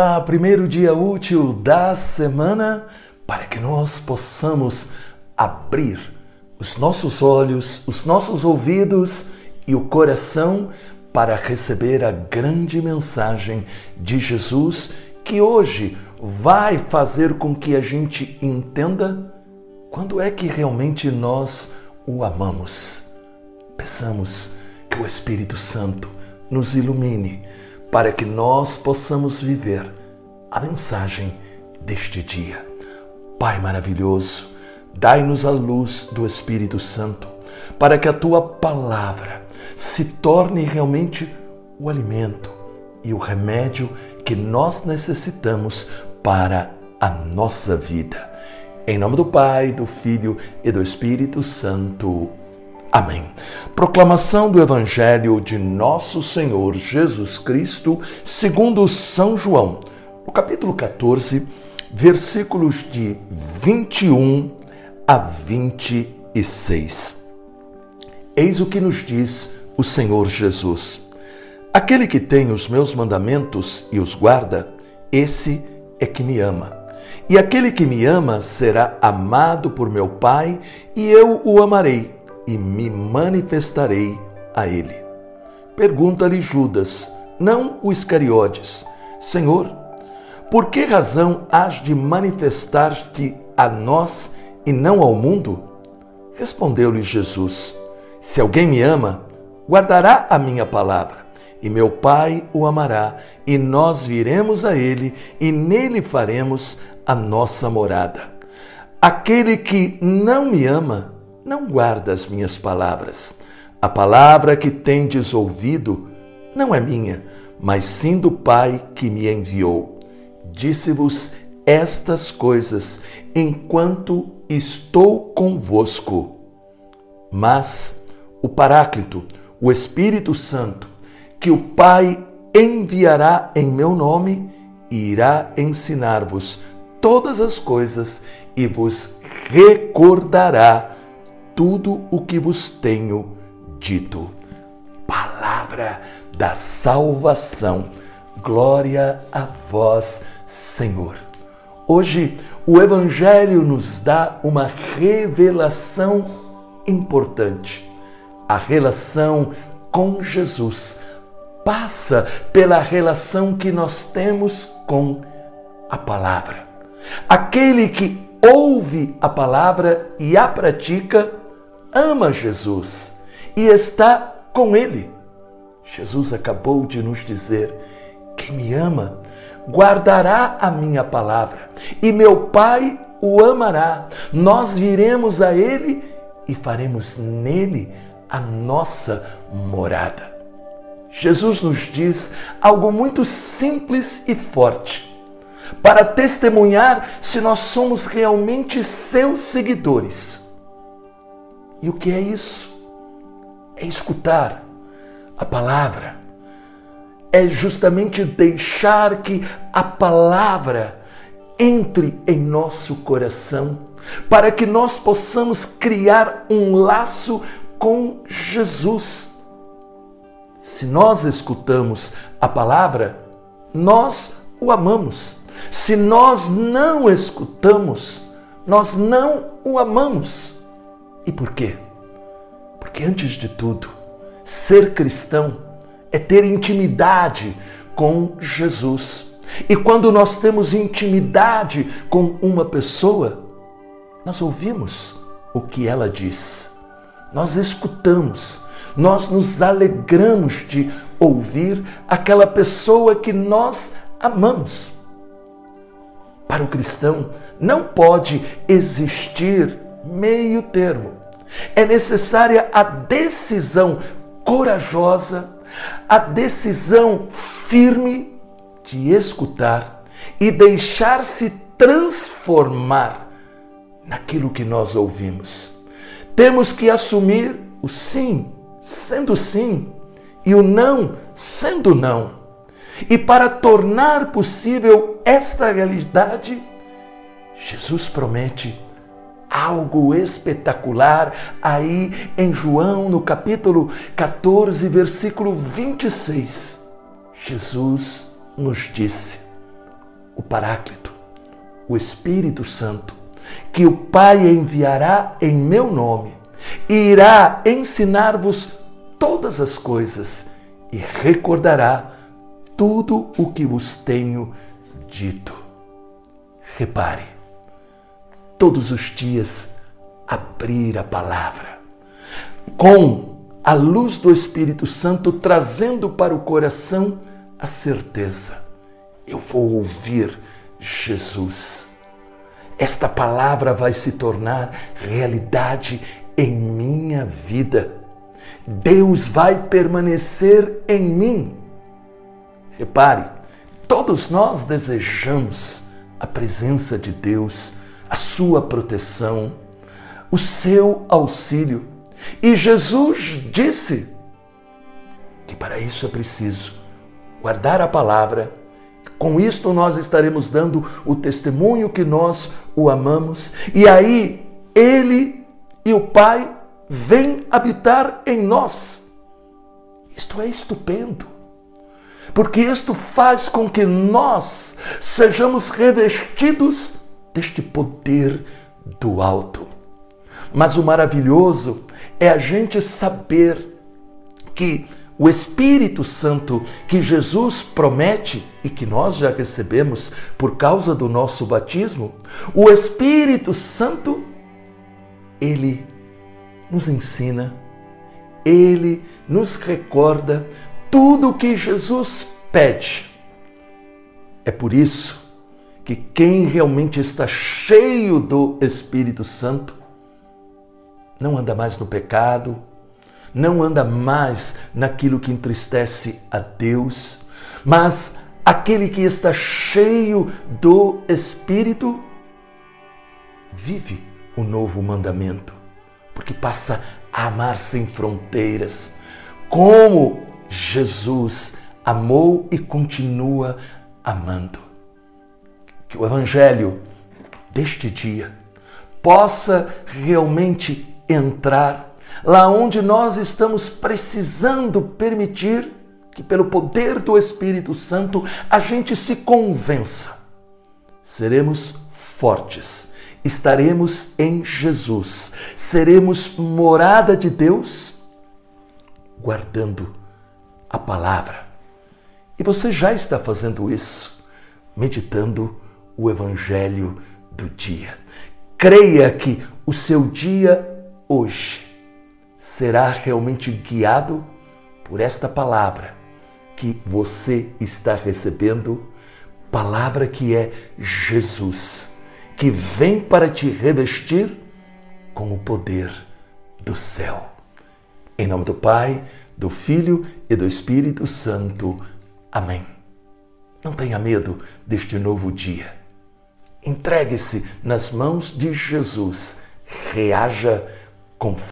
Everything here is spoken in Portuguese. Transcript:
lá, primeiro dia útil da semana, para que nós possamos abrir os nossos olhos, os nossos ouvidos e o coração para receber a grande mensagem de Jesus que hoje vai fazer com que a gente entenda quando é que realmente nós o amamos. Peçamos que o Espírito Santo nos ilumine para que nós possamos viver a mensagem deste dia. Pai maravilhoso, dai-nos a luz do Espírito Santo para que a tua palavra se torne realmente o alimento e o remédio que nós necessitamos para a nossa vida. Em nome do Pai, do Filho e do Espírito Santo. Amém. Proclamação do Evangelho de Nosso Senhor Jesus Cristo, segundo São João, no capítulo 14, versículos de 21 a 26. Eis o que nos diz o Senhor Jesus: Aquele que tem os meus mandamentos e os guarda, esse é que me ama. E aquele que me ama será amado por meu Pai, e eu o amarei e me manifestarei a ele. Pergunta-lhe Judas, não o Iscariotes: Senhor, por que razão has de manifestar-te a nós e não ao mundo? Respondeu-lhe Jesus: Se alguém me ama, guardará a minha palavra, e meu Pai o amará, e nós viremos a ele, e nele faremos a nossa morada. Aquele que não me ama, não guarda as minhas palavras. A palavra que tendes ouvido não é minha, mas sim do Pai que me enviou. Disse-vos estas coisas enquanto estou convosco. Mas o Paráclito, o Espírito Santo, que o Pai enviará em meu nome, irá ensinar-vos todas as coisas e vos recordará tudo o que vos tenho dito. Palavra da salvação. Glória a vós, Senhor. Hoje, o Evangelho nos dá uma revelação importante. A relação com Jesus passa pela relação que nós temos com a palavra. Aquele que ouve a palavra e a pratica ama Jesus e está com Ele. Jesus acabou de nos dizer: quem me ama guardará a minha palavra, e meu Pai o amará. Nós viremos a Ele e faremos nele a nossa morada. Jesus nos diz algo muito simples e forte para testemunhar se nós somos realmente seus seguidores. E o que é isso? É escutar a palavra. É justamente deixar que a palavra entre em nosso coração, para que nós possamos criar um laço com Jesus. Se nós escutamos a palavra, nós o amamos. Se nós não escutamos, nós não o amamos. E por quê? Porque, antes de tudo, ser cristão é ter intimidade com Jesus. E quando nós temos intimidade com uma pessoa, nós ouvimos o que ela diz, nós escutamos, nós nos alegramos de ouvir aquela pessoa que nós amamos. Para o cristão, não pode existir meio termo. É necessária a decisão corajosa, a decisão firme de escutar e deixar-se transformar naquilo que nós ouvimos. Temos que assumir o sim, sendo sim, e o não, sendo não. E para tornar possível esta realidade, Jesus promete algo espetacular aí em João, no capítulo 14, versículo 26. Jesus nos disse: o Paráclito, o Espírito Santo, que o Pai enviará em meu nome irá ensinar-vos todas as coisas e recordará tudo o que vos tenho dito. Repare, todos os dias abrir a palavra com a luz do Espírito Santo trazendo para o coração a certeza: eu vou ouvir Jesus. Esta palavra vai se tornar realidade em minha vida. Deus vai permanecer em mim. Repare, todos nós desejamos a presença de Deus, a sua proteção, o seu auxílio. E Jesus disse que para isso é preciso guardar a palavra. Com isto nós estaremos dando o testemunho que nós o amamos, e aí ele e o Pai vêm habitar em nós. Isto é estupendo, porque isto faz com que nós sejamos revestidos deste poder do alto. Mas o maravilhoso é a gente saber que o Espírito Santo que Jesus promete e que nós já recebemos por causa do nosso batismo, o Espírito Santo, ele nos ensina, ele nos recorda tudo o que Jesus pede. É por isso que quem realmente está cheio do Espírito Santo não anda mais no pecado, não anda mais naquilo que entristece a Deus, mas aquele que está cheio do Espírito vive o novo mandamento, porque passa a amar sem fronteiras, como Jesus amou e continua amando. Que o Evangelho deste dia possa realmente entrar lá onde nós estamos precisando permitir que, pelo poder do Espírito Santo, a gente se convença. Seremos fortes, estaremos em Jesus, seremos morada de Deus, guardando a palavra. E você já está fazendo isso, meditando o Evangelho do dia. Creia que o seu dia hoje será realmente guiado por esta palavra que você está recebendo, palavra que é Jesus, que vem para te revestir com o poder do céu. Em nome do Pai, do Filho e do Espírito Santo. Amém. Não tenha medo deste novo dia. Entregue-se nas mãos de Jesus. Reaja com